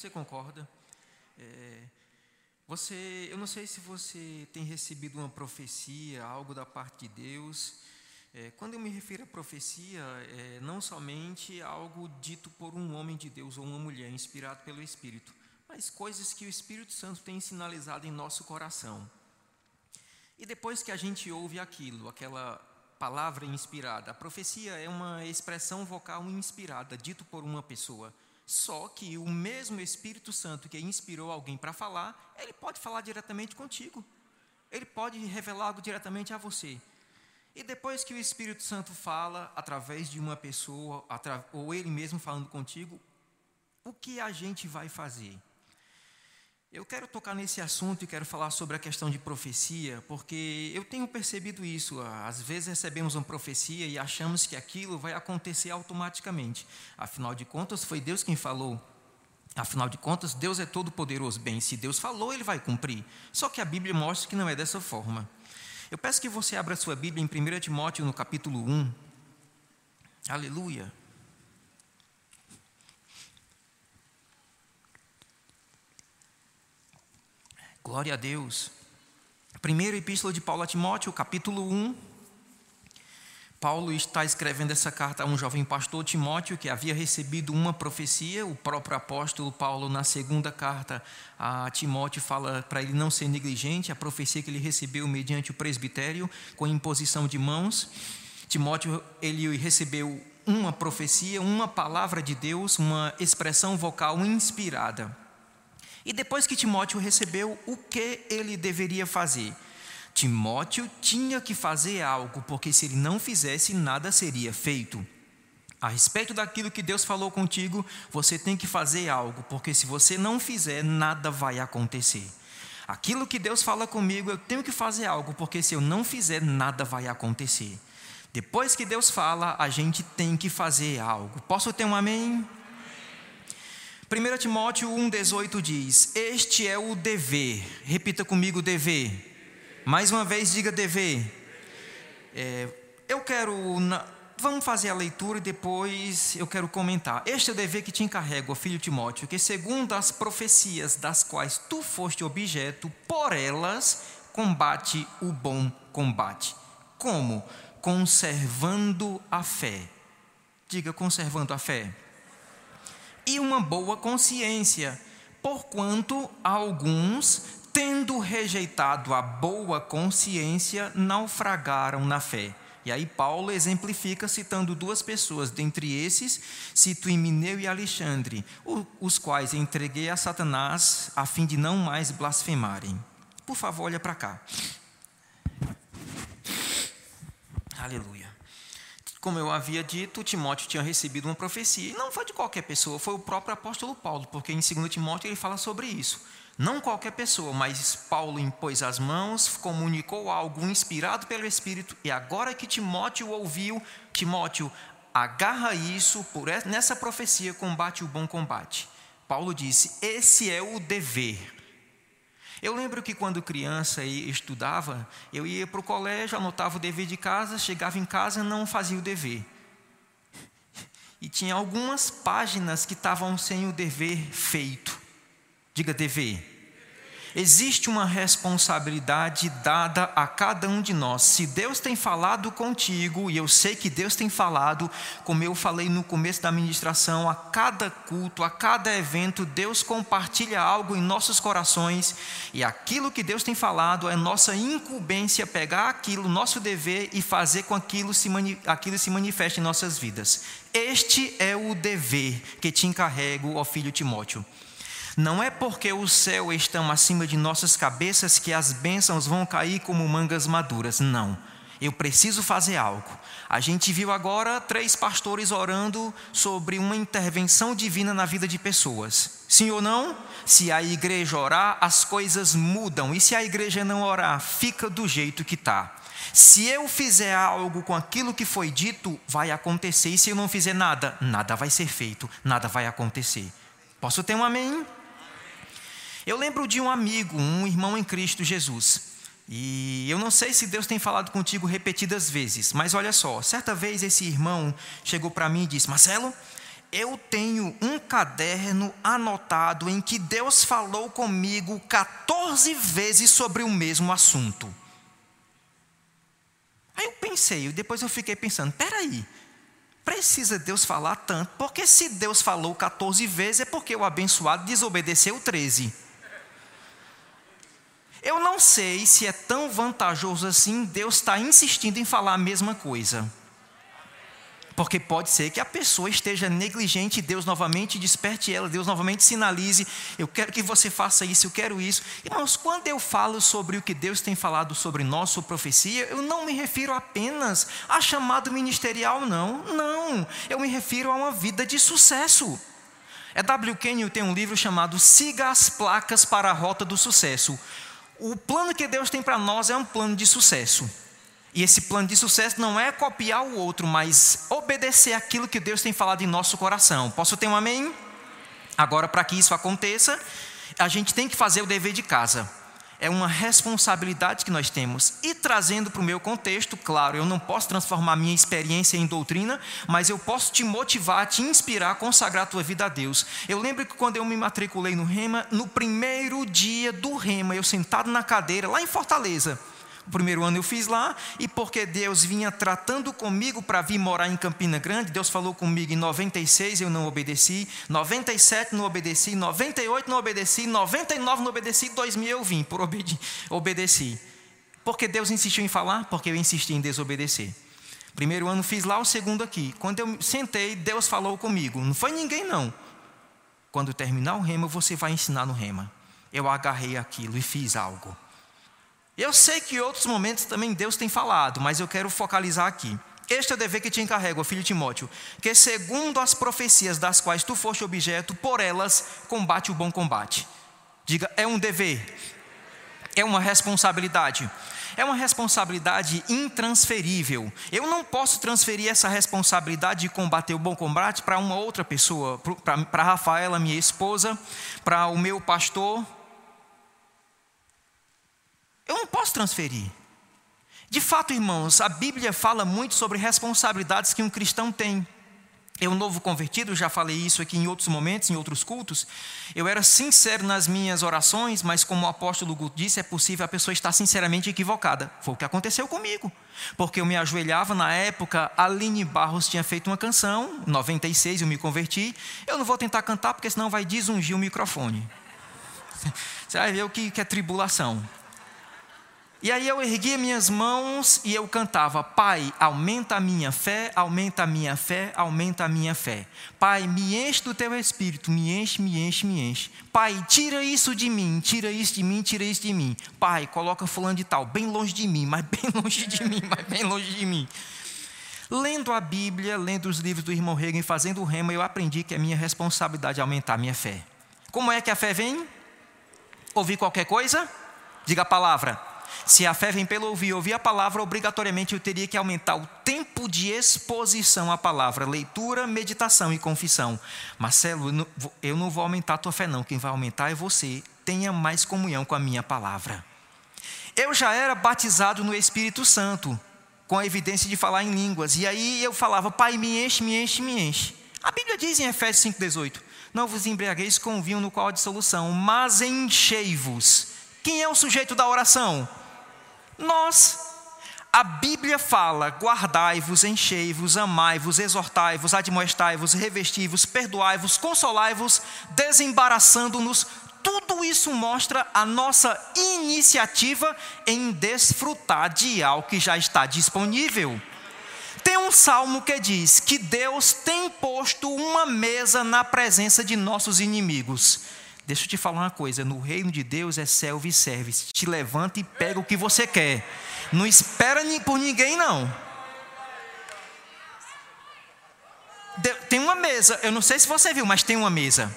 Você concorda? É, você, eu não sei se você tem recebido uma profecia, algo da parte de Deus. É, quando eu me refiro a profecia, é não somente algo dito por um homem de Deus ou uma mulher inspirado pelo Espírito, mas coisas que o Espírito Santo tem sinalizado em nosso coração. E depois que a gente ouve aquilo, aquela palavra inspirada, a profecia é uma expressão vocal inspirada, dito por uma pessoa. Só que o mesmo Espírito Santo que inspirou alguém para falar, ele pode falar diretamente contigo. Ele pode revelar algo diretamente a você. E depois que o Espírito Santo fala através de uma pessoa, ou ele mesmo falando contigo, o que a gente vai fazer? Eu quero tocar nesse assunto e quero falar sobre a questão de profecia, porque eu tenho percebido isso. Às vezes recebemos uma profecia e achamos que aquilo vai acontecer automaticamente. Afinal de contas, foi Deus quem falou. Afinal de contas, Deus é todo poderoso. Bem, se Deus falou, ele vai cumprir. Só que a Bíblia mostra que não é dessa forma. Eu peço que você abra sua Bíblia em 1 Timóteo, no capítulo 1. Aleluia. Glória a Deus. Primeira epístola de Paulo a Timóteo, capítulo 1. Paulo está escrevendo essa carta a um jovem pastor Timóteo que havia recebido uma profecia. O próprio apóstolo Paulo, na segunda carta a Timóteo, fala para ele não ser negligente, a profecia que ele recebeu mediante o presbitério, com imposição de mãos. Timóteo, ele recebeu uma profecia, uma palavra de Deus, uma expressão vocal inspirada. E depois que Timóteo recebeu, o que ele deveria fazer? Timóteo tinha que fazer algo, porque se ele não fizesse, nada seria feito. A respeito daquilo que Deus falou contigo, você tem que fazer algo, porque se você não fizer, nada vai acontecer. Aquilo que Deus fala comigo, eu tenho que fazer algo, porque se eu não fizer, nada vai acontecer. Depois que Deus fala, a gente tem que fazer algo. Posso ter um amém? 1 Timóteo 1,18 diz: Este é o dever. Repita comigo: dever. Mais uma vez, diga dever. É, eu quero. Na, vamos fazer a leitura e depois eu quero comentar. Este é o dever que te encarrego, filho Timóteo, que segundo as profecias das quais tu foste objeto, por elas combate o bom combate. Como? Conservando a fé. Diga, conservando a fé e uma boa consciência, porquanto alguns, tendo rejeitado a boa consciência, naufragaram na fé. E aí Paulo exemplifica citando duas pessoas, dentre esses cito Emineu e Alexandre, os quais entreguei a Satanás a fim de não mais blasfemarem. Por favor, olha para cá. Aleluia. Como eu havia dito, Timóteo tinha recebido uma profecia. E não foi de qualquer pessoa, foi o próprio apóstolo Paulo, porque em 2 Timóteo ele fala sobre isso. Não qualquer pessoa, mas Paulo impôs as mãos, comunicou algo inspirado pelo Espírito, e agora que Timóteo ouviu, Timóteo, agarra isso, por nessa profecia combate o bom combate. Paulo disse: esse é o dever. Eu lembro que quando criança e estudava, eu ia para o colégio, anotava o dever de casa, chegava em casa não fazia o dever. E tinha algumas páginas que estavam sem o dever feito. Diga dever. Existe uma responsabilidade dada a cada um de nós. Se Deus tem falado contigo, e eu sei que Deus tem falado, como eu falei no começo da ministração, a cada culto, a cada evento, Deus compartilha algo em nossos corações, e aquilo que Deus tem falado é nossa incumbência pegar aquilo, nosso dever, e fazer com aquilo se, aquilo se manifeste em nossas vidas. Este é o dever que te encarrego, ó filho Timóteo. Não é porque o céu estão acima de nossas cabeças que as bênçãos vão cair como mangas maduras. Não. Eu preciso fazer algo. A gente viu agora três pastores orando sobre uma intervenção divina na vida de pessoas. Sim ou não? Se a igreja orar, as coisas mudam. E se a igreja não orar, fica do jeito que está. Se eu fizer algo com aquilo que foi dito, vai acontecer. E se eu não fizer nada, nada vai ser feito, nada vai acontecer. Posso ter um amém? Eu lembro de um amigo, um irmão em Cristo Jesus. E eu não sei se Deus tem falado contigo repetidas vezes, mas olha só, certa vez esse irmão chegou para mim e disse: Marcelo, eu tenho um caderno anotado em que Deus falou comigo 14 vezes sobre o mesmo assunto. Aí eu pensei, depois eu fiquei pensando: peraí, precisa Deus falar tanto? Porque se Deus falou 14 vezes, é porque o abençoado desobedeceu 13. Eu não sei se é tão vantajoso assim Deus está insistindo em falar a mesma coisa. Porque pode ser que a pessoa esteja negligente e Deus novamente desperte ela, Deus novamente sinalize: eu quero que você faça isso, eu quero isso. Irmãos, quando eu falo sobre o que Deus tem falado sobre nós, profecia, eu não me refiro apenas a chamado ministerial, não. Não. Eu me refiro a uma vida de sucesso. É W. Kenyon tem um livro chamado Siga as Placas para a Rota do Sucesso. O plano que Deus tem para nós é um plano de sucesso. E esse plano de sucesso não é copiar o outro, mas obedecer aquilo que Deus tem falado em nosso coração. Posso ter um amém? Agora, para que isso aconteça, a gente tem que fazer o dever de casa. É uma responsabilidade que nós temos. E trazendo para o meu contexto, claro, eu não posso transformar minha experiência em doutrina, mas eu posso te motivar, te inspirar, consagrar a tua vida a Deus. Eu lembro que quando eu me matriculei no Rema, no primeiro dia do Rema, eu sentado na cadeira, lá em Fortaleza, primeiro ano eu fiz lá, e porque Deus vinha tratando comigo para vir morar em Campina Grande, Deus falou comigo em 96, eu não obedeci, 97 não obedeci, 98 não obedeci, 99 não obedeci, 2000 eu vim, por obedi obedeci. Porque Deus insistiu em falar? Porque eu insisti em desobedecer. Primeiro ano fiz lá, o segundo aqui. Quando eu sentei, Deus falou comigo. Não foi ninguém, não. Quando terminar o rema, você vai ensinar no rema. Eu agarrei aquilo e fiz algo. Eu sei que em outros momentos também Deus tem falado, mas eu quero focalizar aqui. Este é o dever que te encarrego, filho Timóteo, que segundo as profecias das quais tu foste objeto, por elas combate o bom combate. Diga, é um dever, é uma responsabilidade, é uma responsabilidade intransferível. Eu não posso transferir essa responsabilidade de combater o bom combate para uma outra pessoa, para Rafaela, minha esposa, para o meu pastor, transferir. De fato, irmãos, a Bíblia fala muito sobre responsabilidades que um cristão tem. Eu, novo convertido, já falei isso aqui em outros momentos, em outros cultos. Eu era sincero nas minhas orações, mas como o apóstolo Guto disse, é possível a pessoa estar sinceramente equivocada. Foi o que aconteceu comigo. Porque eu me ajoelhava, na época, Aline Barros tinha feito uma canção, em 96 eu me converti. Eu não vou tentar cantar, porque senão vai desungir o microfone. Você vai ver o que é tribulação. E aí eu erguia minhas mãos e eu cantava: Pai, aumenta a minha fé, aumenta a minha fé, aumenta a minha fé. Pai, me enche do teu espírito, me enche, me enche, me enche. Pai, tira isso de mim, tira isso de mim, tira isso de mim. Pai, coloca fulano de tal, bem longe de mim, mas bem longe de mim, mas bem longe de mim. Lendo a Bíblia, lendo os livros do irmão Reagan, fazendo o rema, eu aprendi que é minha responsabilidade aumentar a minha fé. Como é que a fé vem? Ouvir qualquer coisa? Diga a palavra se a fé vem pelo ouvir, ouvir a palavra, obrigatoriamente eu teria que aumentar o tempo de exposição à palavra, leitura, meditação e confissão. Marcelo, eu não vou aumentar a tua fé, não. Quem vai aumentar é você. Tenha mais comunhão com a minha palavra. Eu já era batizado no Espírito Santo, com a evidência de falar em línguas. E aí eu falava, Pai, me enche, me enche, me enche. A Bíblia diz em Efésios 5,18: Não vos embriagueis com vinho no qual há dissolução, mas enchei-vos. Quem é o sujeito da oração? Nós. A Bíblia fala: guardai-vos, enchei-vos, amai-vos, exortai-vos, admoestai-vos, revesti-vos, perdoai-vos, consolai-vos, desembaraçando-nos. Tudo isso mostra a nossa iniciativa em desfrutar de algo que já está disponível. Tem um salmo que diz que Deus tem posto uma mesa na presença de nossos inimigos. Deixa eu te falar uma coisa: no reino de Deus é self-service. Te levanta e pega o que você quer. Não espera por ninguém, não. Tem uma mesa, eu não sei se você viu, mas tem uma mesa.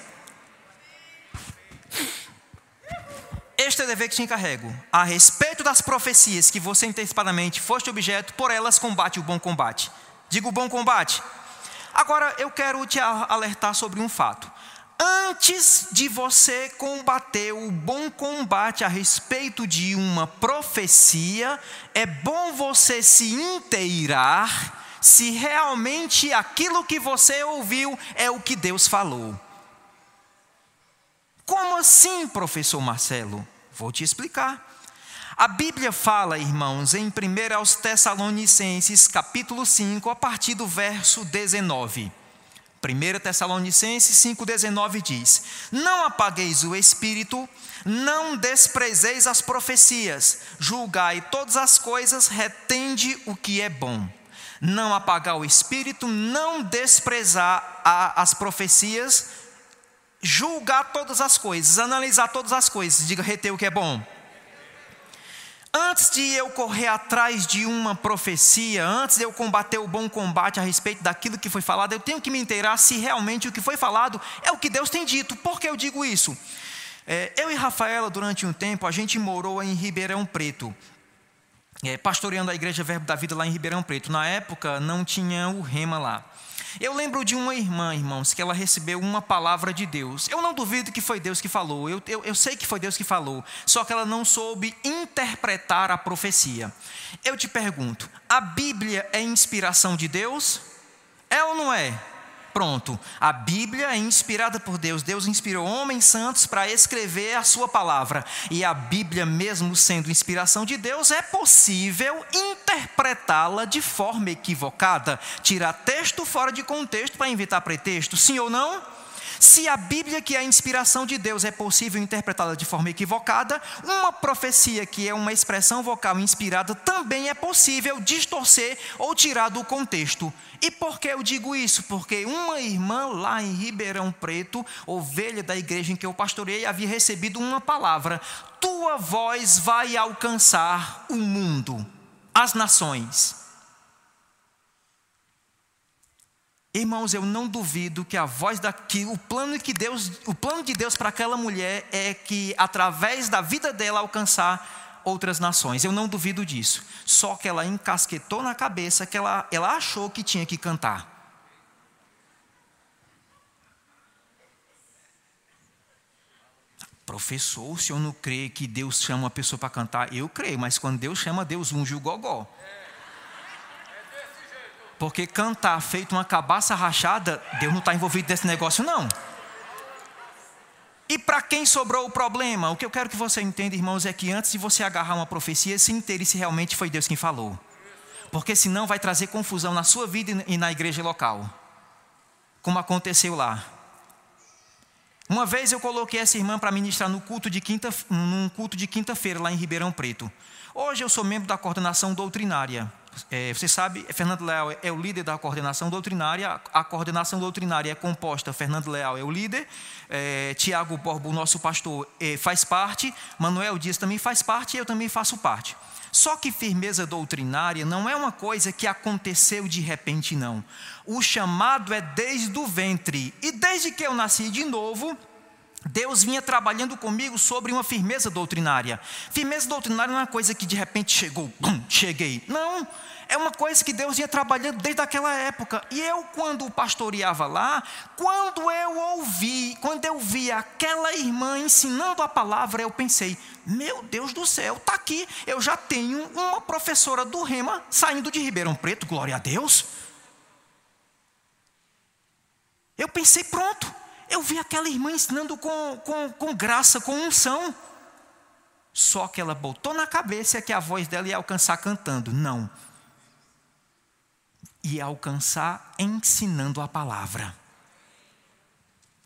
Este é o dever que te encarrego. A respeito das profecias que você antecipadamente foste objeto, por elas combate o bom combate. Digo bom combate. Agora eu quero te alertar sobre um fato antes de você combater o bom combate a respeito de uma profecia, é bom você se inteirar se realmente aquilo que você ouviu é o que Deus falou. Como assim, professor Marcelo? Vou te explicar. A Bíblia fala, irmãos, em 1 aos Tessalonicenses, capítulo 5, a partir do verso 19. 1 Tessalonicenses 5,19 diz: Não apagueis o espírito, não desprezeis as profecias, julgai todas as coisas, retende o que é bom. Não apagar o espírito, não desprezar a, as profecias, julgar todas as coisas, analisar todas as coisas, diga reter o que é bom. Antes de eu correr atrás de uma profecia, antes de eu combater o bom combate a respeito daquilo que foi falado, eu tenho que me inteirar se realmente o que foi falado é o que Deus tem dito. Por que eu digo isso? É, eu e Rafaela, durante um tempo, a gente morou em Ribeirão Preto, é, pastoreando a Igreja Verbo da Vida lá em Ribeirão Preto. Na época, não tinha o rema lá. Eu lembro de uma irmã, irmãos, que ela recebeu uma palavra de Deus. Eu não duvido que foi Deus que falou, eu, eu, eu sei que foi Deus que falou, só que ela não soube interpretar a profecia. Eu te pergunto: a Bíblia é inspiração de Deus? É ou não é? Pronto, a Bíblia é inspirada por Deus. Deus inspirou homens santos para escrever a sua palavra. E a Bíblia, mesmo sendo inspiração de Deus, é possível interpretá-la de forma equivocada, tirar texto fora de contexto para inventar pretexto, sim ou não? Se a Bíblia, que é a inspiração de Deus, é possível interpretá-la de forma equivocada, uma profecia, que é uma expressão vocal inspirada, também é possível distorcer ou tirar do contexto. E por que eu digo isso? Porque uma irmã lá em Ribeirão Preto, ovelha da igreja em que eu pastorei, havia recebido uma palavra: Tua voz vai alcançar o mundo, as nações. Irmãos, eu não duvido que a voz daqui, o plano que Deus, o plano de Deus para aquela mulher é que através da vida dela alcançar outras nações. Eu não duvido disso. Só que ela encasquetou na cabeça que ela, ela achou que tinha que cantar. Professor, o senhor não crê que Deus chama uma pessoa para cantar? Eu creio, mas quando Deus chama, Deus unge o gogó. Porque cantar feito uma cabaça rachada, Deus não está envolvido nesse negócio, não. E para quem sobrou o problema? O que eu quero que você entenda, irmãos, é que antes de você agarrar uma profecia, se inteire se realmente foi Deus quem falou. Porque senão vai trazer confusão na sua vida e na igreja local. Como aconteceu lá. Uma vez eu coloquei essa irmã para ministrar no culto de quinta, num culto de quinta-feira lá em Ribeirão Preto. Hoje eu sou membro da coordenação doutrinária. É, você sabe, Fernando Leal é o líder da coordenação doutrinária. A coordenação doutrinária é composta, Fernando Leal é o líder, é, Tiago Borbo, nosso pastor, é, faz parte, Manuel Dias também faz parte e eu também faço parte. Só que firmeza doutrinária não é uma coisa que aconteceu de repente, não. O chamado é desde o ventre. E desde que eu nasci de novo, Deus vinha trabalhando comigo sobre uma firmeza doutrinária. Firmeza doutrinária não é uma coisa que de repente chegou, bum, cheguei. Não, é uma coisa que Deus vinha trabalhando desde aquela época. E eu, quando pastoreava lá, quando eu ouvi, quando eu vi aquela irmã ensinando a palavra, eu pensei: meu Deus do céu, está aqui. Eu já tenho uma professora do Rema saindo de Ribeirão Preto, glória a Deus. Eu pensei: pronto eu vi aquela irmã ensinando com, com, com graça, com unção. Só que ela botou na cabeça que a voz dela ia alcançar cantando. Não. Ia alcançar ensinando a palavra.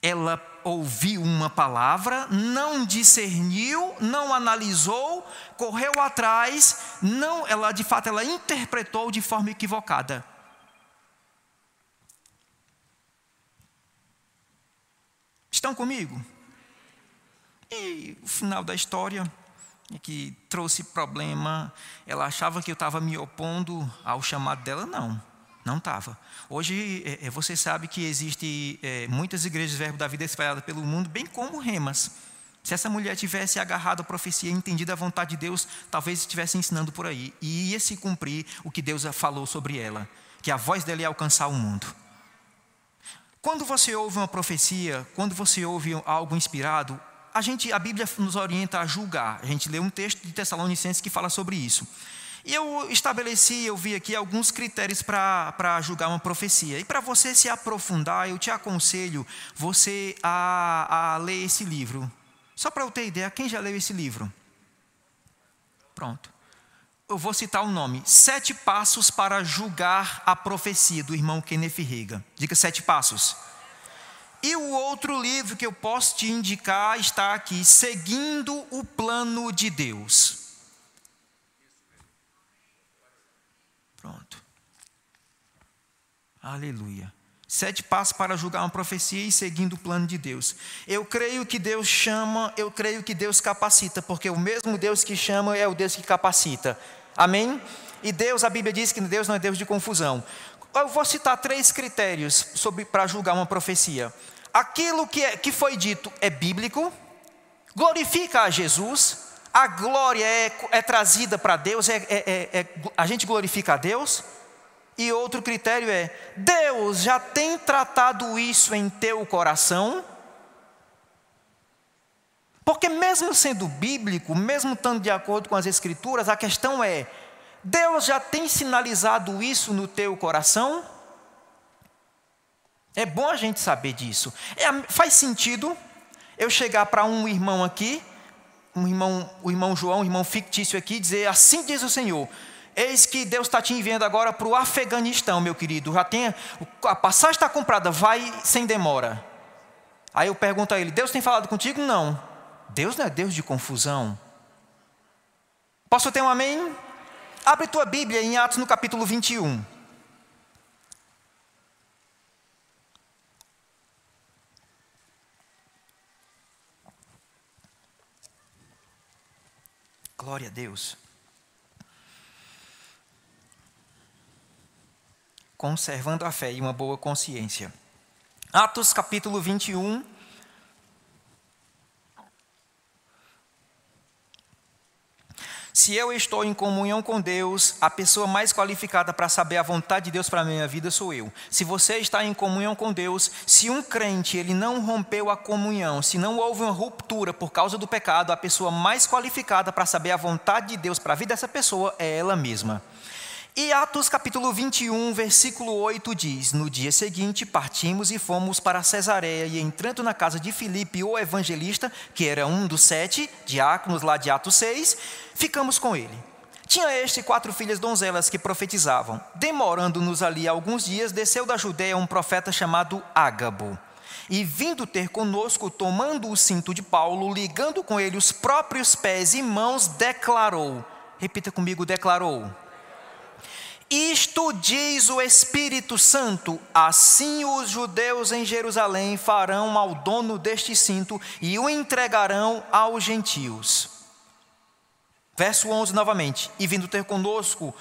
Ela ouviu uma palavra, não discerniu, não analisou, correu atrás, não, ela de fato ela interpretou de forma equivocada. Estão comigo? E o final da história é que trouxe problema. Ela achava que eu estava me opondo ao chamado dela, não. Não estava. Hoje é, é, você sabe que existe é, muitas igrejas Verbo da Vida espalhadas pelo mundo, bem como remas. Se essa mulher tivesse agarrado a profecia, entendido a vontade de Deus, talvez estivesse ensinando por aí. E ia se cumprir o que Deus falou sobre ela, que a voz dela ia alcançar o mundo. Quando você ouve uma profecia, quando você ouve algo inspirado, a gente, a Bíblia nos orienta a julgar. A gente lê um texto de Tessalonicenses que fala sobre isso. E eu estabeleci, eu vi aqui alguns critérios para julgar uma profecia. E para você se aprofundar, eu te aconselho você a, a ler esse livro. Só para eu ter ideia, quem já leu esse livro? Pronto. Eu vou citar o nome: Sete Passos para Julgar a Profecia, do irmão Kenneth Rega. Diga sete passos. E o outro livro que eu posso te indicar está aqui: Seguindo o Plano de Deus. Pronto. Aleluia. Sete passos para julgar uma profecia e seguindo o plano de Deus. Eu creio que Deus chama, eu creio que Deus capacita, porque o mesmo Deus que chama é o Deus que capacita. Amém? E Deus, a Bíblia diz que Deus não é Deus de confusão. Eu vou citar três critérios para julgar uma profecia. Aquilo que, é, que foi dito é bíblico, glorifica a Jesus, a glória é, é trazida para Deus, é, é, é, é, a gente glorifica a Deus. E outro critério é: Deus já tem tratado isso em teu coração? Porque, mesmo sendo bíblico, mesmo estando de acordo com as Escrituras, a questão é: Deus já tem sinalizado isso no teu coração? É bom a gente saber disso. É, faz sentido eu chegar para um irmão aqui um irmão, o irmão João, um irmão fictício aqui, dizer: Assim diz o Senhor. Eis que Deus está te enviando agora para o Afeganistão, meu querido. Já tem, a passagem está comprada, vai sem demora. Aí eu pergunto a ele: Deus tem falado contigo? Não. Deus não é Deus de confusão. Posso ter um amém? Abre tua Bíblia em Atos no capítulo 21. Glória a Deus. Conservando a fé e uma boa consciência. Atos capítulo 21, Se eu estou em comunhão com Deus, a pessoa mais qualificada para saber a vontade de Deus para a minha vida sou eu. Se você está em comunhão com Deus, se um crente ele não rompeu a comunhão, se não houve uma ruptura por causa do pecado, a pessoa mais qualificada para saber a vontade de Deus para a vida dessa pessoa é ela mesma. E Atos capítulo 21, versículo 8 diz: No dia seguinte partimos e fomos para Cesareia, e entrando na casa de Filipe, o evangelista, que era um dos sete diáconos lá de Atos 6, ficamos com ele. Tinha este quatro filhas donzelas que profetizavam. Demorando-nos ali alguns dias, desceu da Judéia um profeta chamado Ágabo. E vindo ter conosco, tomando o cinto de Paulo, ligando com ele os próprios pés e mãos, declarou: Repita comigo, declarou isto diz o Espírito Santo: assim os judeus em Jerusalém farão ao dono deste cinto e o entregarão aos gentios. Verso 11 novamente: E vindo ter conosco,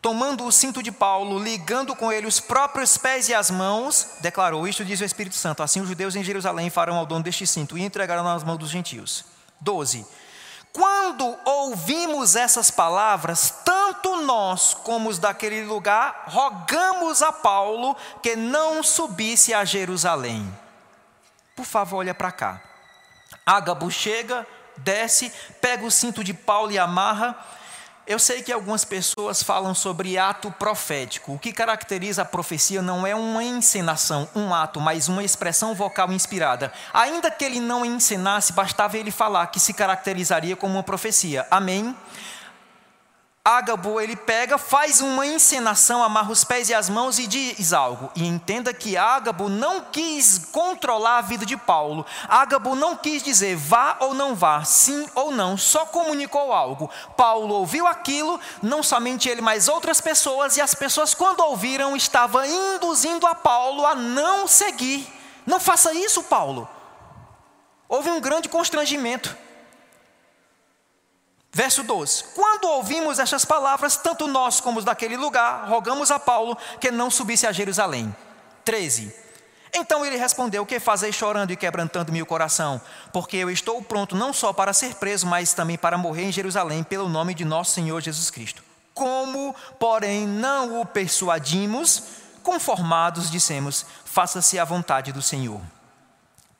tomando o cinto de Paulo, ligando com ele os próprios pés e as mãos, declarou: Isto diz o Espírito Santo: assim os judeus em Jerusalém farão ao dono deste cinto e entregarão nas mãos dos gentios. 12. Quando ouvimos essas palavras, tanto nós como os daquele lugar rogamos a Paulo que não subisse a Jerusalém. Por favor, olha para cá. Ágabo chega, desce, pega o cinto de Paulo e amarra eu sei que algumas pessoas falam sobre ato profético. O que caracteriza a profecia não é uma encenação, um ato, mas uma expressão vocal inspirada. Ainda que ele não encenasse, bastava ele falar que se caracterizaria como uma profecia. Amém? Ágabo, ele pega, faz uma encenação, amarra os pés e as mãos e diz algo. E entenda que Ágabo não quis controlar a vida de Paulo. Ágabo não quis dizer vá ou não vá, sim ou não, só comunicou algo. Paulo ouviu aquilo, não somente ele, mas outras pessoas, e as pessoas, quando ouviram, estavam induzindo a Paulo a não seguir. Não faça isso, Paulo. Houve um grande constrangimento. Verso 12: Quando ouvimos estas palavras, tanto nós como os daquele lugar, rogamos a Paulo que não subisse a Jerusalém. 13. Então ele respondeu: Que fazei chorando e quebrantando-me o coração? Porque eu estou pronto não só para ser preso, mas também para morrer em Jerusalém, pelo nome de nosso Senhor Jesus Cristo. Como, porém, não o persuadimos, conformados, dissemos: Faça-se a vontade do Senhor.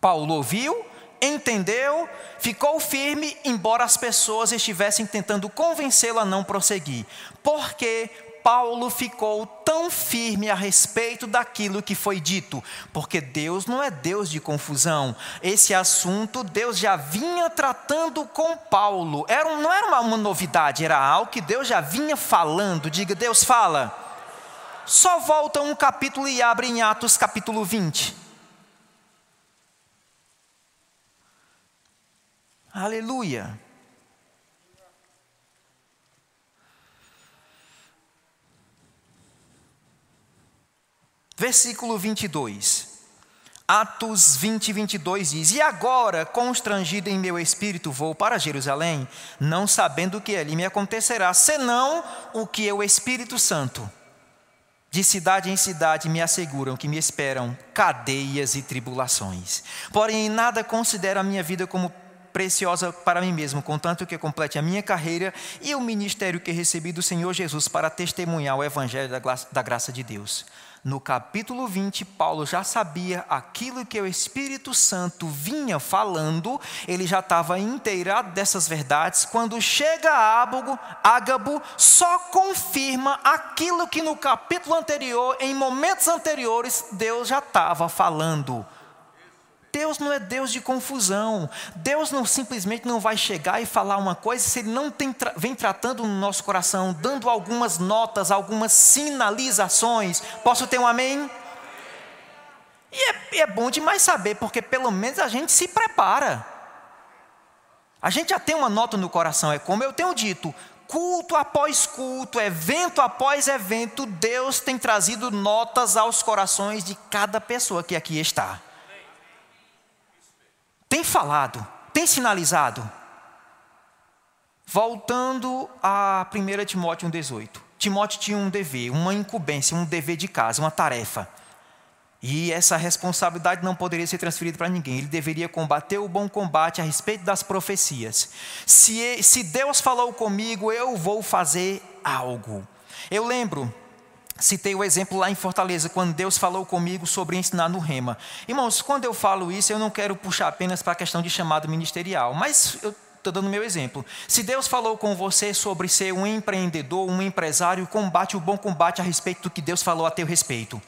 Paulo ouviu entendeu, ficou firme, embora as pessoas estivessem tentando convencê-lo a não prosseguir. Porque Paulo ficou tão firme a respeito daquilo que foi dito? Porque Deus não é Deus de confusão. Esse assunto Deus já vinha tratando com Paulo. Era, não era uma, uma novidade, era algo que Deus já vinha falando. Diga, Deus fala. Só volta um capítulo e abre em Atos capítulo 20. Aleluia. Versículo 22. Atos 20, 22 diz: E agora, constrangido em meu espírito, vou para Jerusalém, não sabendo o que ali me acontecerá, senão o que o Espírito Santo, de cidade em cidade, me asseguram que me esperam cadeias e tribulações. Porém, nada considero a minha vida como preciosa para mim mesmo, contanto que complete a minha carreira e o ministério que recebi do Senhor Jesus para testemunhar o Evangelho da graça de Deus. No capítulo 20, Paulo já sabia aquilo que o Espírito Santo vinha falando, ele já estava inteirado dessas verdades. Quando chega a Ábago, Ágabo, só confirma aquilo que no capítulo anterior, em momentos anteriores, Deus já estava falando. Deus não é Deus de confusão. Deus não simplesmente não vai chegar e falar uma coisa se Ele não tem, vem tratando no nosso coração, dando algumas notas, algumas sinalizações. Posso ter um amém? E é, é bom demais saber, porque pelo menos a gente se prepara. A gente já tem uma nota no coração, é como eu tenho dito, culto após culto, evento após evento, Deus tem trazido notas aos corações de cada pessoa que aqui está tem falado, tem sinalizado. Voltando a 1 Timóteo 1,18. Timóteo tinha um dever, uma incumbência, um dever de casa, uma tarefa. E essa responsabilidade não poderia ser transferida para ninguém. Ele deveria combater o bom combate a respeito das profecias. Se, se Deus falou comigo, eu vou fazer algo. Eu lembro Citei o exemplo lá em Fortaleza, quando Deus falou comigo sobre ensinar no rema. Irmãos, quando eu falo isso, eu não quero puxar apenas para a questão de chamado ministerial, mas eu estou dando meu exemplo. Se Deus falou com você sobre ser um empreendedor, um empresário, combate o bom combate a respeito do que Deus falou a teu respeito.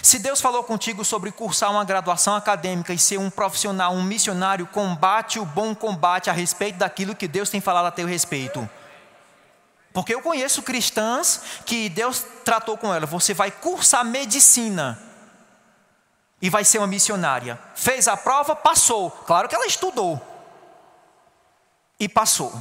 Se Deus falou contigo sobre cursar uma graduação acadêmica e ser um profissional, um missionário, combate o bom combate a respeito daquilo que Deus tem falado a teu respeito. Porque eu conheço cristãs que Deus tratou com ela. Você vai cursar medicina e vai ser uma missionária. Fez a prova, passou. Claro que ela estudou e passou.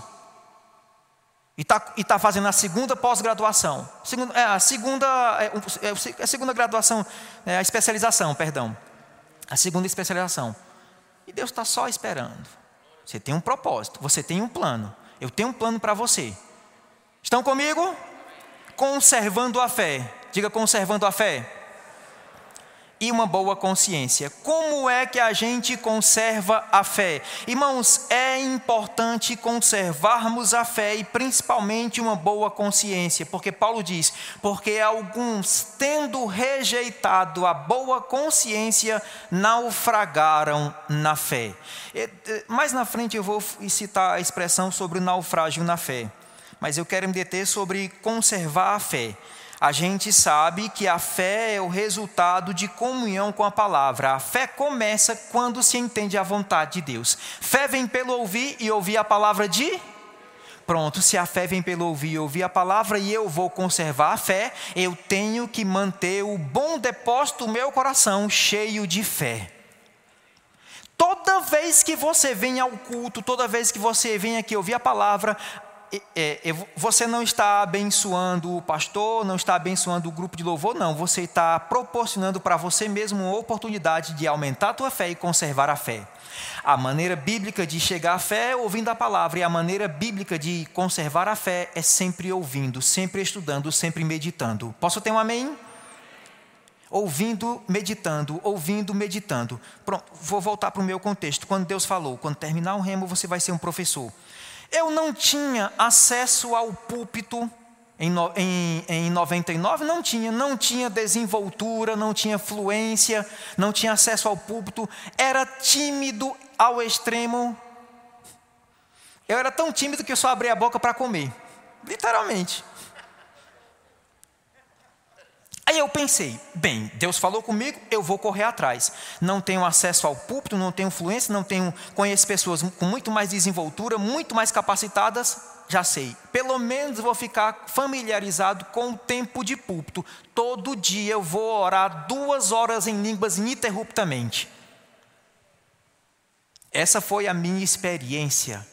E está tá fazendo a segunda pós-graduação. É, a segunda, é, é, a segunda graduação, é, a especialização, perdão. A segunda especialização. E Deus está só esperando. Você tem um propósito, você tem um plano. Eu tenho um plano para você. Estão comigo? Conservando a fé. Diga conservando a fé. E uma boa consciência. Como é que a gente conserva a fé? Irmãos, é importante conservarmos a fé e principalmente uma boa consciência, porque Paulo diz: porque alguns, tendo rejeitado a boa consciência, naufragaram na fé. Mais na frente eu vou citar a expressão sobre o naufrágio na fé mas eu quero me deter sobre conservar a fé. A gente sabe que a fé é o resultado de comunhão com a palavra. A fé começa quando se entende a vontade de Deus. Fé vem pelo ouvir e ouvir a palavra de Pronto, se a fé vem pelo ouvir e ouvir a palavra e eu vou conservar a fé, eu tenho que manter o bom depósito do meu coração cheio de fé. Toda vez que você vem ao culto, toda vez que você vem aqui ouvir a palavra, você não está abençoando o pastor, não está abençoando o grupo de louvor, não. Você está proporcionando para você mesmo uma oportunidade de aumentar a tua fé e conservar a fé. A maneira bíblica de chegar à fé é ouvindo a palavra, e a maneira bíblica de conservar a fé é sempre ouvindo, sempre estudando, sempre meditando. Posso ter um amém? Ouvindo, meditando, ouvindo, meditando. Pronto, vou voltar para o meu contexto. Quando Deus falou, quando terminar um remo, você vai ser um professor. Eu não tinha acesso ao púlpito Em, em, em 99 não tinha, não tinha desenvoltura, não tinha fluência, não tinha acesso ao púlpito, era tímido ao extremo. Eu era tão tímido que eu só abria a boca para comer, literalmente. Aí eu pensei, bem, Deus falou comigo, eu vou correr atrás. Não tenho acesso ao púlpito, não tenho influência, não tenho conheço pessoas com muito mais desenvoltura, muito mais capacitadas, já sei. Pelo menos vou ficar familiarizado com o tempo de púlpito. Todo dia eu vou orar duas horas em línguas ininterruptamente. Essa foi a minha experiência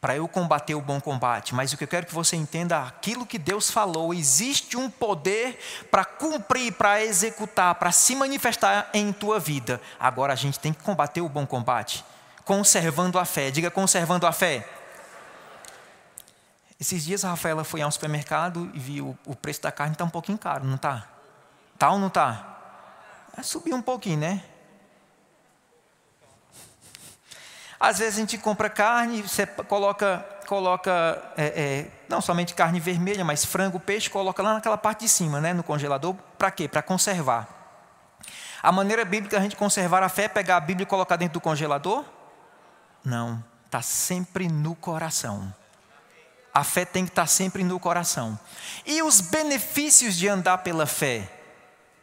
para eu combater o bom combate, mas o que eu quero que você entenda, aquilo que Deus falou, existe um poder para cumprir, para executar, para se manifestar em tua vida. Agora a gente tem que combater o bom combate, conservando a fé. Diga conservando a fé. Esses dias a Rafaela foi ao supermercado e viu o preço da carne está um pouquinho caro, não está? Tá ou não está? Subiu um pouquinho, né? Às vezes a gente compra carne, você coloca, coloca é, é, não somente carne vermelha, mas frango, peixe, coloca lá naquela parte de cima, né, no congelador. Para quê? Para conservar. A maneira bíblica de a gente conservar a fé é pegar a Bíblia e colocar dentro do congelador? Não, está sempre no coração. A fé tem que estar tá sempre no coração. E os benefícios de andar pela fé?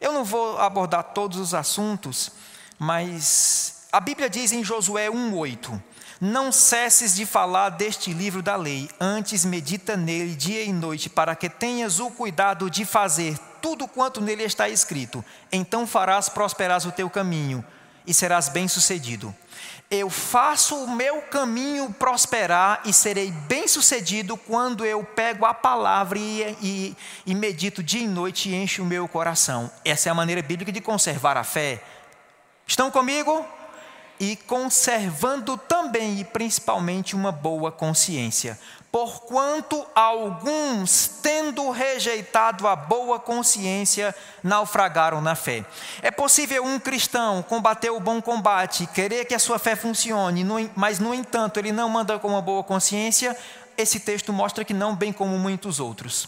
Eu não vou abordar todos os assuntos, mas a Bíblia diz em Josué 1,8: Não cesses de falar deste livro da lei, antes medita nele dia e noite, para que tenhas o cuidado de fazer tudo quanto nele está escrito. Então farás prosperar o teu caminho e serás bem-sucedido. Eu faço o meu caminho prosperar e serei bem-sucedido quando eu pego a palavra e, e, e medito dia e noite e encho o meu coração. Essa é a maneira bíblica de conservar a fé. Estão comigo? E conservando também e principalmente uma boa consciência. Porquanto alguns, tendo rejeitado a boa consciência, naufragaram na fé. É possível um cristão combater o bom combate, querer que a sua fé funcione, mas no entanto ele não manda com uma boa consciência? Esse texto mostra que não, bem como muitos outros.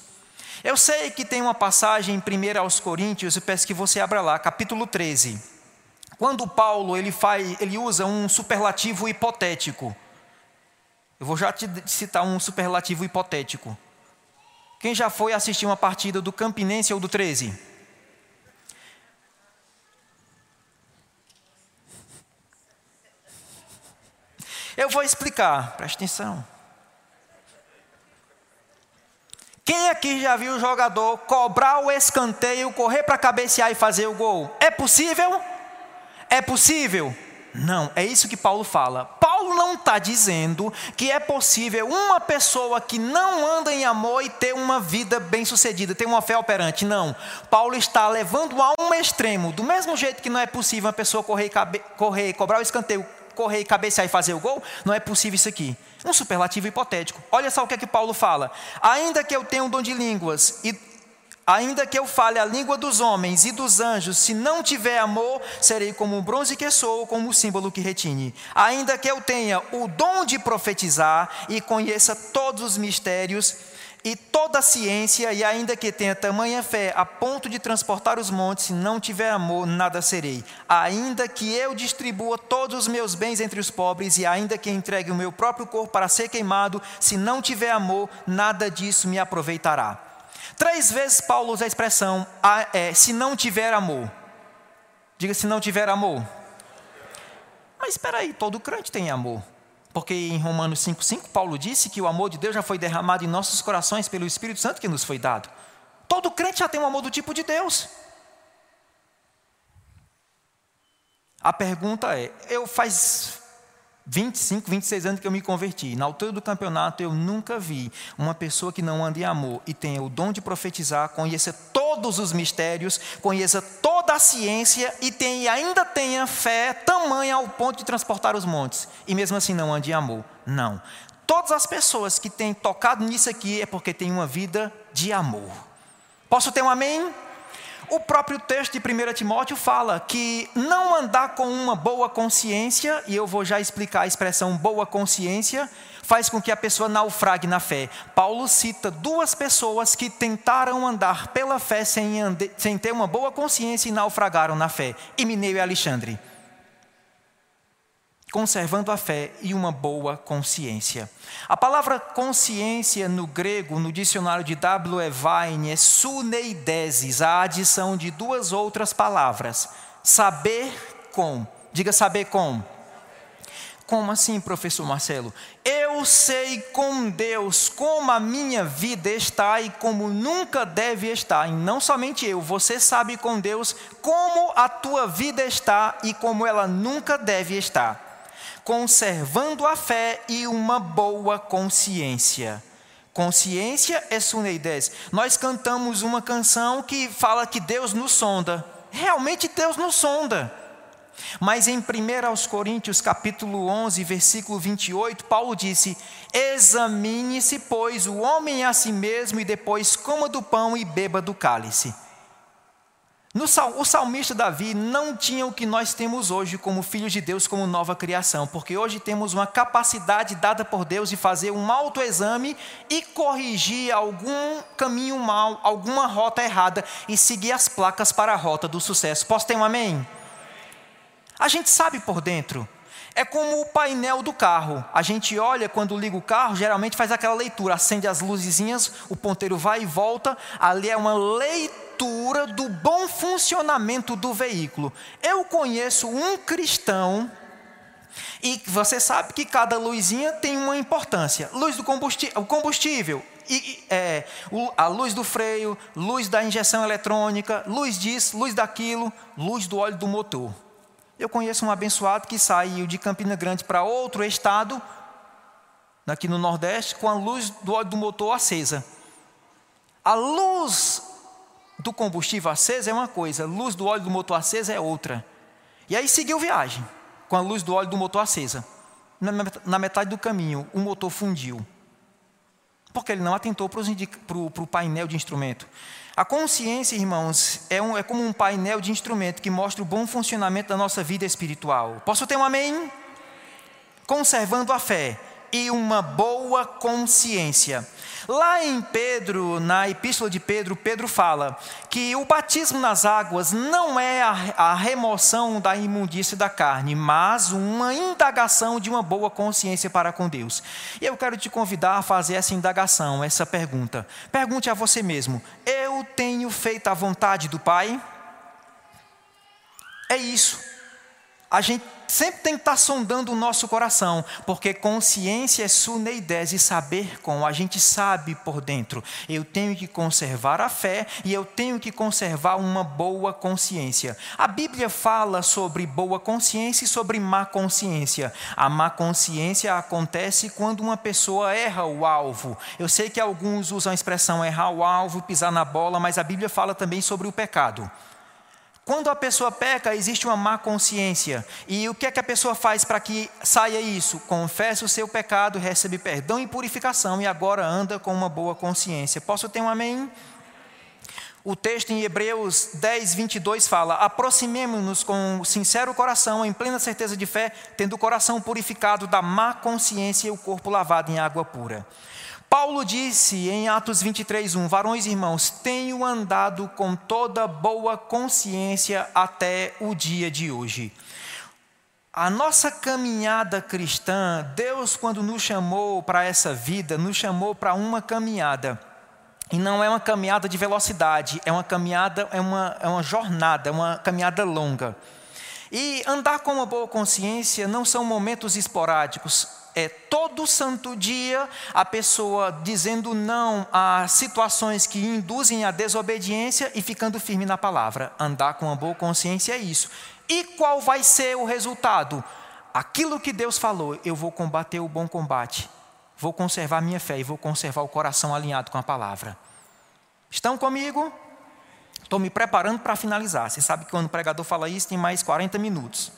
Eu sei que tem uma passagem em 1 aos Coríntios, eu peço que você abra lá, capítulo 13. Quando Paulo ele faz, ele usa um superlativo hipotético. Eu vou já te citar um superlativo hipotético. Quem já foi assistir uma partida do Campinense ou do 13? Eu vou explicar, preste atenção. Quem aqui já viu o jogador cobrar o escanteio, correr para cabecear e fazer o gol? É possível? É possível? Não, é isso que Paulo fala. Paulo não está dizendo que é possível uma pessoa que não anda em amor e ter uma vida bem-sucedida, ter uma fé operante. Não. Paulo está levando a um extremo. Do mesmo jeito que não é possível uma pessoa correr, cabe, correr cobrar o escanteio, correr, cabecear e fazer o gol, não é possível isso aqui. Um superlativo hipotético. Olha só o que é que Paulo fala. Ainda que eu tenha um dom de línguas e Ainda que eu fale a língua dos homens e dos anjos, se não tiver amor, serei como o bronze que sou, como o símbolo que retine. Ainda que eu tenha o dom de profetizar e conheça todos os mistérios e toda a ciência, e ainda que tenha tamanha fé a ponto de transportar os montes, se não tiver amor, nada serei. Ainda que eu distribua todos os meus bens entre os pobres, e ainda que entregue o meu próprio corpo para ser queimado, se não tiver amor, nada disso me aproveitará. Três vezes Paulo usa a expressão ah, é, se não tiver amor. Diga se não tiver amor. Mas espera aí, todo crente tem amor. Porque em Romanos 5,5 Paulo disse que o amor de Deus já foi derramado em nossos corações pelo Espírito Santo que nos foi dado. Todo crente já tem um amor do tipo de Deus. A pergunta é: eu faz 25, 26 anos que eu me converti. Na altura do campeonato, eu nunca vi uma pessoa que não ande em amor e tenha o dom de profetizar, conheça todos os mistérios, conheça toda a ciência e tenha, ainda tenha fé tamanha ao ponto de transportar os montes. E mesmo assim não ande em amor. Não. Todas as pessoas que têm tocado nisso aqui é porque têm uma vida de amor. Posso ter um amém? O próprio texto de 1 Timóteo fala que não andar com uma boa consciência, e eu vou já explicar a expressão boa consciência, faz com que a pessoa naufrague na fé. Paulo cita duas pessoas que tentaram andar pela fé sem, ande, sem ter uma boa consciência e naufragaram na fé: Emineu e Alexandre. Conservando a fé e uma boa consciência. A palavra consciência no grego, no dicionário de W. Vine, é suneideses, a adição de duas outras palavras. Saber com. Diga saber com como assim, professor Marcelo? Eu sei com Deus como a minha vida está e como nunca deve estar. E não somente eu, você sabe com Deus como a tua vida está e como ela nunca deve estar. Conservando a fé e uma boa consciência. Consciência é suneides. Nós cantamos uma canção que fala que Deus nos sonda. Realmente Deus nos sonda. Mas em 1 Coríntios capítulo 11, versículo 28, Paulo disse: Examine-se, pois, o homem a si mesmo, e depois coma do pão e beba do cálice. No, o salmista Davi não tinha o que nós temos hoje como filhos de Deus, como nova criação, porque hoje temos uma capacidade dada por Deus de fazer um autoexame e corrigir algum caminho mal, alguma rota errada e seguir as placas para a rota do sucesso. Posso ter um amém? A gente sabe por dentro. É como o painel do carro. A gente olha quando liga o carro, geralmente faz aquela leitura, acende as luzezinhas, o ponteiro vai e volta. Ali é uma leitura do bom funcionamento do veículo. Eu conheço um cristão e você sabe que cada luzinha tem uma importância. Luz do combustível, combustível e, é, a luz do freio, luz da injeção eletrônica, luz disso, luz daquilo, luz do óleo do motor. Eu conheço um abençoado que saiu de Campina Grande para outro estado, aqui no Nordeste, com a luz do óleo do motor acesa. A luz do combustível acesa é uma coisa, luz do óleo do motor acesa é outra. E aí seguiu viagem, com a luz do óleo do motor acesa. Na metade do caminho, o motor fundiu. Porque ele não atentou para, o, para o painel de instrumento. A consciência, irmãos, é, um, é como um painel de instrumento que mostra o bom funcionamento da nossa vida espiritual. Posso ter um amém? Conservando a fé e uma boa consciência. Lá em Pedro, na epístola de Pedro, Pedro fala que o batismo nas águas não é a, remoção da imundície da carne, mas uma indagação de uma boa consciência para com Deus. E eu quero te convidar a fazer essa indagação, essa pergunta. Pergunte a você mesmo: eu tenho feito a vontade do Pai? É isso. A gente sempre tem que estar sondando o nosso coração, porque consciência é suneidez e saber com, a gente sabe por dentro. Eu tenho que conservar a fé e eu tenho que conservar uma boa consciência. A Bíblia fala sobre boa consciência e sobre má consciência. A má consciência acontece quando uma pessoa erra o alvo. Eu sei que alguns usam a expressão errar o alvo, pisar na bola, mas a Bíblia fala também sobre o pecado. Quando a pessoa peca, existe uma má consciência. E o que é que a pessoa faz para que saia isso? Confessa o seu pecado, recebe perdão e purificação e agora anda com uma boa consciência. Posso ter um amém? O texto em Hebreus 10, 22 fala: Aproximemo-nos com sincero coração, em plena certeza de fé, tendo o coração purificado da má consciência e o corpo lavado em água pura. Paulo disse em Atos 23, 1: Varões e irmãos, tenho andado com toda boa consciência até o dia de hoje. A nossa caminhada cristã, Deus, quando nos chamou para essa vida, nos chamou para uma caminhada. E não é uma caminhada de velocidade, é uma caminhada, é uma, é uma jornada, é uma caminhada longa. E andar com uma boa consciência não são momentos esporádicos, é todo santo dia a pessoa dizendo não a situações que induzem a desobediência e ficando firme na palavra. Andar com uma boa consciência é isso. E qual vai ser o resultado? Aquilo que Deus falou, eu vou combater o bom combate, vou conservar minha fé e vou conservar o coração alinhado com a palavra. Estão comigo? Estou me preparando para finalizar. Você sabe que quando o pregador fala isso, tem mais 40 minutos.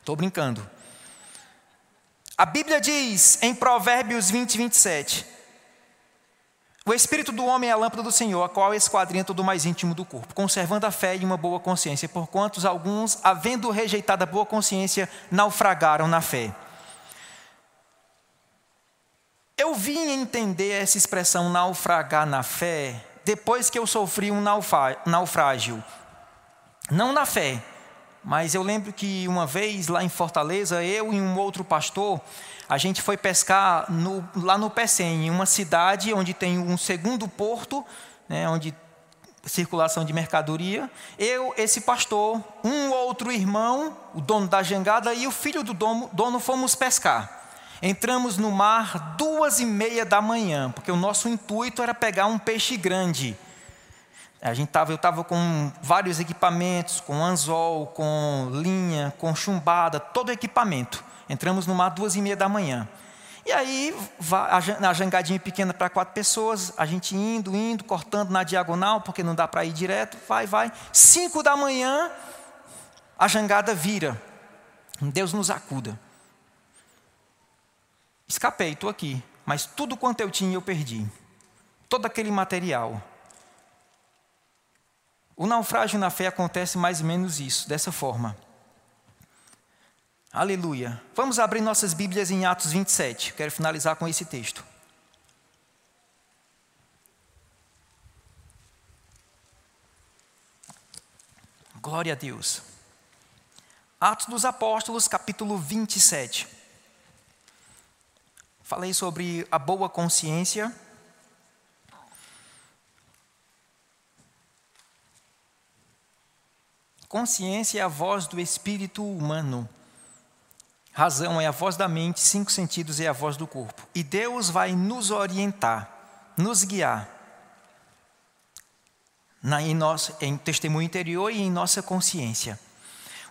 Estou brincando. A Bíblia diz em Provérbios 20, 27: O espírito do homem é a lâmpada do Senhor, a qual esquadrinha todo o mais íntimo do corpo, conservando a fé e uma boa consciência, por quantos alguns, havendo rejeitado a boa consciência, naufragaram na fé. Eu vim entender essa expressão naufragar na fé depois que eu sofri um naufrágio. Não na fé, mas eu lembro que uma vez lá em Fortaleza, eu e um outro pastor, a gente foi pescar no, lá no Pecém, em uma cidade onde tem um segundo porto, né, onde circulação de mercadoria. Eu, esse pastor, um outro irmão, o dono da jangada e o filho do dono, dono fomos pescar. Entramos no mar duas e meia da manhã, porque o nosso intuito era pegar um peixe grande. A gente tava, eu estava com vários equipamentos, com anzol, com linha, com chumbada, todo equipamento. Entramos no mar duas e meia da manhã. E aí, na jangadinha pequena para quatro pessoas, a gente indo, indo, cortando na diagonal, porque não dá para ir direto, vai, vai. Cinco da manhã, a jangada vira. Deus nos acuda. Escapei, estou aqui. Mas tudo quanto eu tinha, eu perdi. Todo aquele material. O naufrágio na fé acontece mais ou menos isso, dessa forma. Aleluia. Vamos abrir nossas Bíblias em Atos 27. Quero finalizar com esse texto. Glória a Deus. Atos dos Apóstolos, capítulo 27. Falei sobre a boa consciência. Consciência é a voz do espírito humano. Razão é a voz da mente, cinco sentidos é a voz do corpo. E Deus vai nos orientar, nos guiar na, em, nosso, em testemunho interior e em nossa consciência.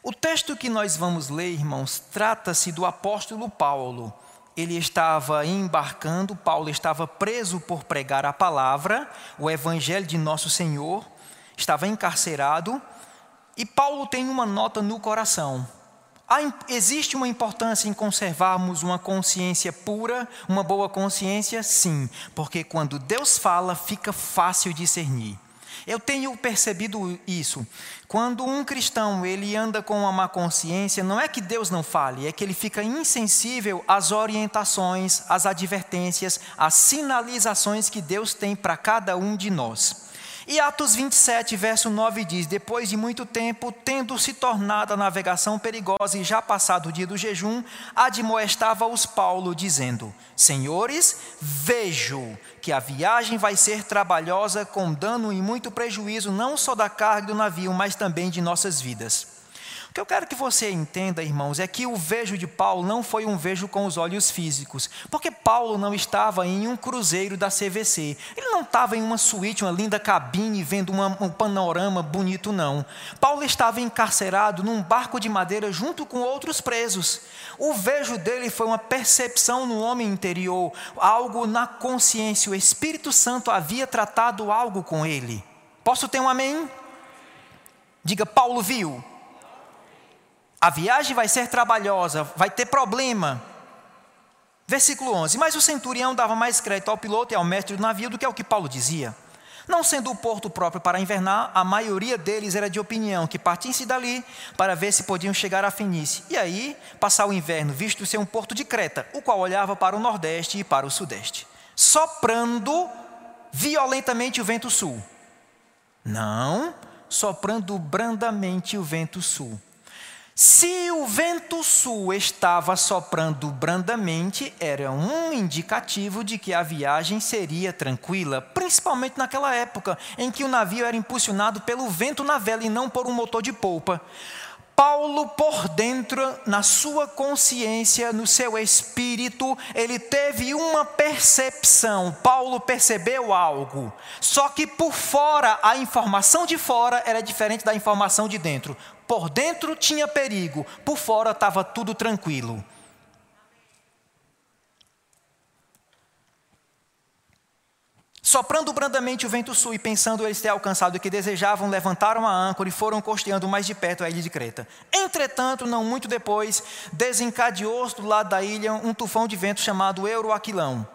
O texto que nós vamos ler, irmãos, trata-se do apóstolo Paulo. Ele estava embarcando, Paulo estava preso por pregar a palavra, o evangelho de nosso Senhor, estava encarcerado, e Paulo tem uma nota no coração. Existe uma importância em conservarmos uma consciência pura, uma boa consciência? Sim, porque quando Deus fala, fica fácil discernir. Eu tenho percebido isso. Quando um cristão ele anda com uma má consciência, não é que Deus não fale, é que ele fica insensível às orientações, às advertências, às sinalizações que Deus tem para cada um de nós. E Atos 27, verso 9 diz: Depois de muito tempo, tendo se tornado a navegação perigosa e já passado o dia do jejum, admoestava-os Paulo, dizendo: Senhores, vejo que a viagem vai ser trabalhosa, com dano e muito prejuízo, não só da carga do navio, mas também de nossas vidas que eu quero que você entenda, irmãos, é que o vejo de Paulo não foi um vejo com os olhos físicos, porque Paulo não estava em um cruzeiro da CVC, ele não estava em uma suíte, uma linda cabine, vendo uma, um panorama bonito, não. Paulo estava encarcerado num barco de madeira junto com outros presos. O vejo dele foi uma percepção no homem interior, algo na consciência. O Espírito Santo havia tratado algo com ele. Posso ter um amém? Diga, Paulo viu. A viagem vai ser trabalhosa, vai ter problema. Versículo 11: Mas o centurião dava mais crédito ao piloto e ao mestre do navio do que ao que Paulo dizia. Não sendo o porto próprio para invernar, a maioria deles era de opinião que partissem dali para ver se podiam chegar a Fenícia e aí passar o inverno, visto ser um porto de Creta, o qual olhava para o nordeste e para o sudeste, soprando violentamente o vento sul. Não, soprando brandamente o vento sul. Se o vento sul estava soprando brandamente, era um indicativo de que a viagem seria tranquila, principalmente naquela época em que o navio era impulsionado pelo vento na vela e não por um motor de polpa. Paulo, por dentro, na sua consciência, no seu espírito, ele teve uma percepção. Paulo percebeu algo. Só que por fora, a informação de fora era diferente da informação de dentro. Por dentro tinha perigo, por fora estava tudo tranquilo. Soprando brandamente o vento sul e pensando eles ter alcançado o que desejavam, levantaram a âncora e foram costeando mais de perto a ilha de Creta. Entretanto, não muito depois, desencadeou-se do lado da ilha um tufão de vento chamado Euroaquilão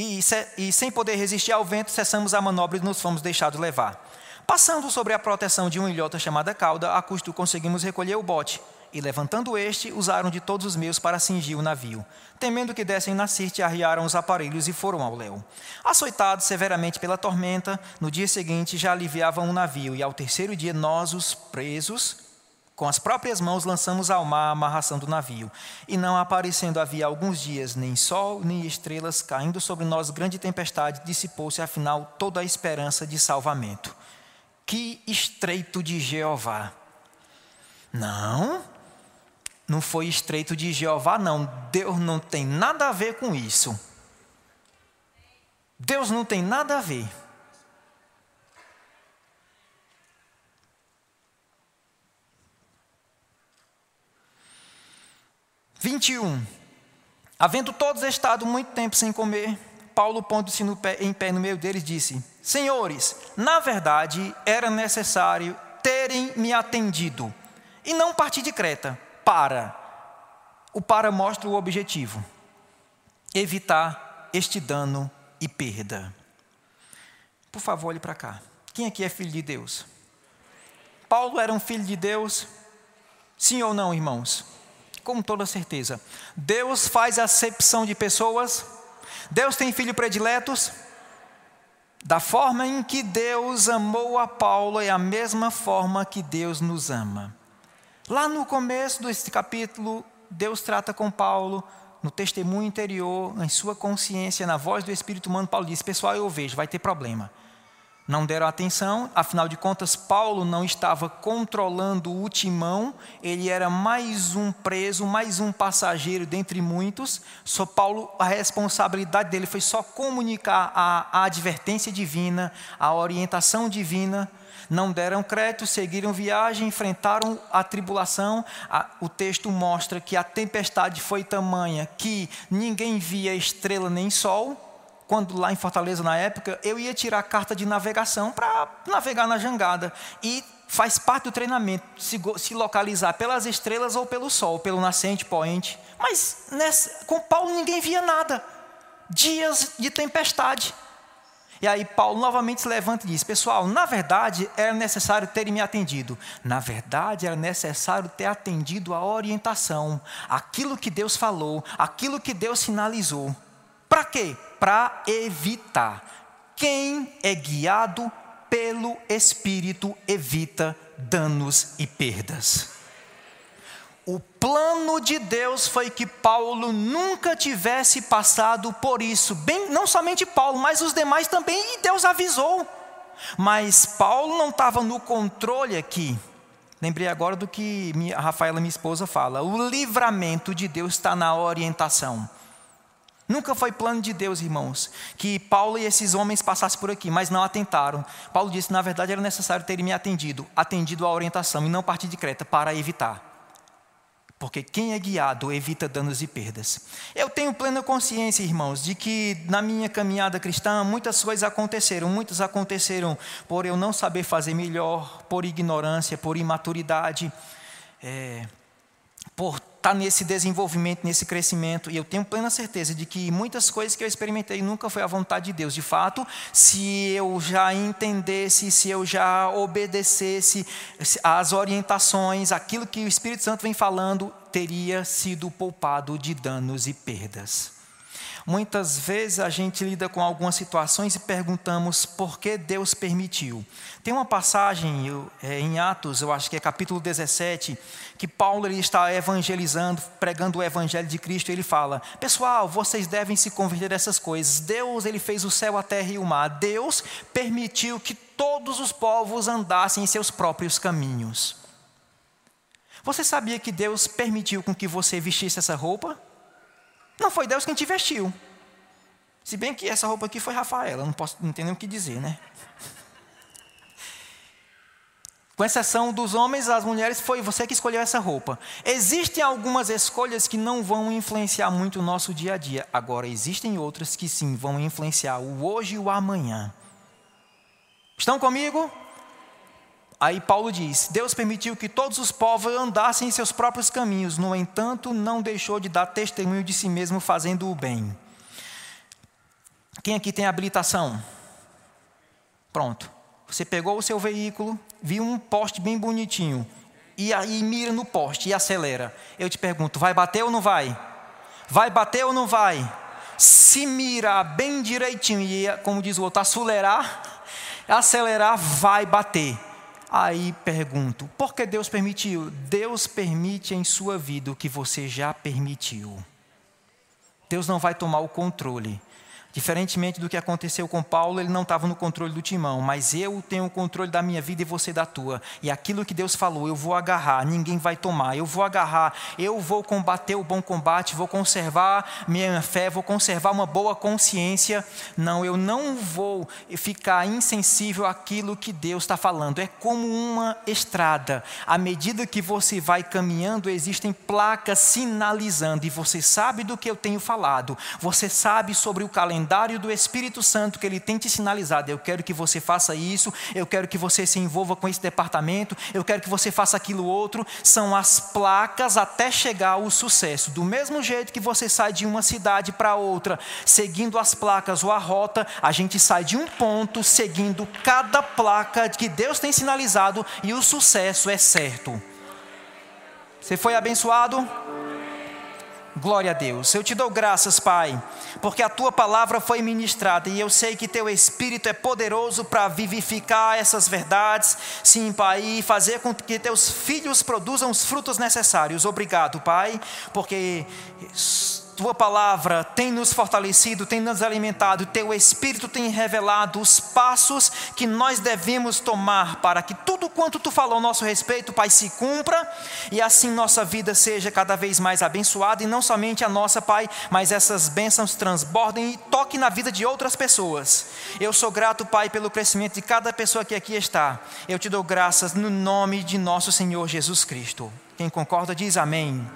e, e sem poder resistir ao vento, cessamos a manobra e nos fomos deixados levar. Passando sobre a proteção de uma ilhota chamada cauda, a custo conseguimos recolher o bote, e levantando este, usaram de todos os meios para cingir o navio. Temendo que dessem na Sirte, arriaram os aparelhos e foram ao léu. Açoitados severamente pela tormenta, no dia seguinte já aliviavam o navio, e ao terceiro dia nós, os presos, com as próprias mãos lançamos ao mar a amarração do navio. E não aparecendo havia alguns dias nem sol nem estrelas, caindo sobre nós grande tempestade, dissipou-se afinal toda a esperança de salvamento. Que estreito de Jeová! Não, não foi estreito de Jeová, não. Deus não tem nada a ver com isso. Deus não tem nada a ver. Vinte e um. Havendo todos estado muito tempo sem comer, Paulo, pondo-se em pé no meio deles, disse: Senhores, na verdade era necessário terem me atendido e não partir de Creta para. O para mostra o objetivo: evitar este dano e perda. Por favor, olhe para cá. Quem aqui é filho de Deus? Paulo era um filho de Deus? Sim ou não, irmãos? Com toda certeza. Deus faz acepção de pessoas? Deus tem filho prediletos? Da forma em que Deus amou a Paulo é a mesma forma que Deus nos ama. Lá no começo desse capítulo, Deus trata com Paulo, no testemunho interior, em sua consciência, na voz do Espírito humano, Paulo diz: Pessoal, eu vejo, vai ter problema não deram atenção, afinal de contas, Paulo não estava controlando o timão, ele era mais um preso, mais um passageiro dentre muitos. Só Paulo, a responsabilidade dele foi só comunicar a, a advertência divina, a orientação divina. Não deram crédito, seguiram viagem, enfrentaram a tribulação. o texto mostra que a tempestade foi tamanha que ninguém via estrela nem sol quando lá em Fortaleza na época, eu ia tirar carta de navegação para navegar na jangada. E faz parte do treinamento se, se, localizar pelas estrelas ou pelo sol, pelo nascente, poente. Mas nessa, com Paulo ninguém via nada. Dias de tempestade. E aí Paulo novamente se levanta e diz: Pessoal, na verdade era necessário terem me atendido. Na verdade era necessário ter atendido a orientação, aquilo que Deus falou, aquilo que Deus sinalizou. Para quê? Para evitar. Quem é guiado pelo Espírito evita danos e perdas. O plano de Deus foi que Paulo nunca tivesse passado por isso. Bem, não somente Paulo, mas os demais também, e Deus avisou. Mas Paulo não estava no controle aqui. Lembrei agora do que a Rafaela, minha esposa, fala. O livramento de Deus está na orientação. Nunca foi plano de Deus, irmãos, que Paulo e esses homens passassem por aqui, mas não atentaram. Paulo disse: na verdade era necessário terem me atendido, atendido à orientação e não partir de Creta para evitar. Porque quem é guiado evita danos e perdas. Eu tenho plena consciência, irmãos, de que na minha caminhada cristã muitas coisas aconteceram. Muitas aconteceram por eu não saber fazer melhor, por ignorância, por imaturidade, é, por está nesse desenvolvimento, nesse crescimento, e eu tenho plena certeza de que muitas coisas que eu experimentei nunca foi a vontade de Deus. De fato, se eu já entendesse, se eu já obedecesse às orientações, aquilo que o Espírito Santo vem falando, teria sido poupado de danos e perdas. Muitas vezes a gente lida com algumas situações e perguntamos por que Deus permitiu. Tem uma passagem é, em Atos, eu acho que é capítulo 17, que Paulo ele está evangelizando, pregando o evangelho de Cristo, e ele fala: "Pessoal, vocês devem se converter dessas coisas. Deus, ele fez o céu, a terra e o mar. Deus permitiu que todos os povos andassem em seus próprios caminhos." Você sabia que Deus permitiu com que você vestisse essa roupa? Não foi Deus quem te vestiu. Se bem que essa roupa aqui foi Rafaela, não posso não tem nem o que dizer, né? Com exceção dos homens, as mulheres, foi você que escolheu essa roupa. Existem algumas escolhas que não vão influenciar muito o nosso dia a dia. Agora, existem outras que sim vão influenciar o hoje e o amanhã. Estão comigo? Aí Paulo diz: Deus permitiu que todos os povos andassem em seus próprios caminhos, no entanto, não deixou de dar testemunho de si mesmo fazendo o bem. Quem aqui tem habilitação? Pronto. Você pegou o seu veículo, viu um poste bem bonitinho, e aí mira no poste e acelera. Eu te pergunto, vai bater ou não vai? Vai bater ou não vai? Se mirar bem direitinho e, como diz o outro, acelerar, acelerar, vai bater. Aí pergunto, por que Deus permitiu? Deus permite em sua vida o que você já permitiu. Deus não vai tomar o controle. Diferentemente do que aconteceu com Paulo, ele não estava no controle do timão, mas eu tenho o controle da minha vida e você da tua. E aquilo que Deus falou, eu vou agarrar, ninguém vai tomar. Eu vou agarrar, eu vou combater o bom combate, vou conservar minha fé, vou conservar uma boa consciência. Não, eu não vou ficar insensível àquilo que Deus está falando. É como uma estrada. À medida que você vai caminhando, existem placas sinalizando, e você sabe do que eu tenho falado, você sabe sobre o calendário calendário do Espírito Santo que ele tem te sinalizado. Eu quero que você faça isso, eu quero que você se envolva com esse departamento, eu quero que você faça aquilo outro. São as placas até chegar ao sucesso. Do mesmo jeito que você sai de uma cidade para outra, seguindo as placas ou a rota, a gente sai de um ponto seguindo cada placa que Deus tem sinalizado e o sucesso é certo. Você foi abençoado? Glória a Deus. Eu te dou graças, Pai, porque a tua palavra foi ministrada e eu sei que teu Espírito é poderoso para vivificar essas verdades, sim, Pai, e fazer com que teus filhos produzam os frutos necessários. Obrigado, Pai, porque tua palavra tem nos fortalecido, tem nos alimentado, teu Espírito tem revelado os passos que nós devemos tomar para que tudo quanto tu falou ao nosso respeito, Pai, se cumpra e assim nossa vida seja cada vez mais abençoada e não somente a nossa, Pai, mas essas bênçãos transbordem e toquem na vida de outras pessoas. Eu sou grato, Pai, pelo crescimento de cada pessoa que aqui está. Eu te dou graças no nome de nosso Senhor Jesus Cristo. Quem concorda diz amém.